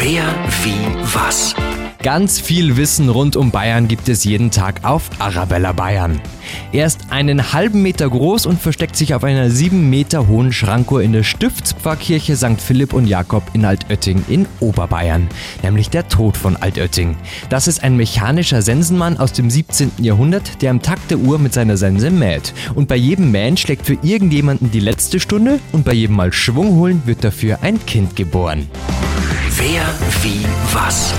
Wer, wie, was? Ganz viel Wissen rund um Bayern gibt es jeden Tag auf Arabella Bayern. Er ist einen halben Meter groß und versteckt sich auf einer sieben Meter hohen Schrankuhr in der Stiftspfarrkirche St. Philipp und Jakob in Altötting in Oberbayern, nämlich der Tod von Altötting. Das ist ein mechanischer Sensenmann aus dem 17. Jahrhundert, der am Takt der Uhr mit seiner Sense mäht. Und bei jedem Mähen schlägt für irgendjemanden die letzte Stunde und bei jedem Mal Schwung holen wird dafür ein Kind geboren. Wer, wie, was?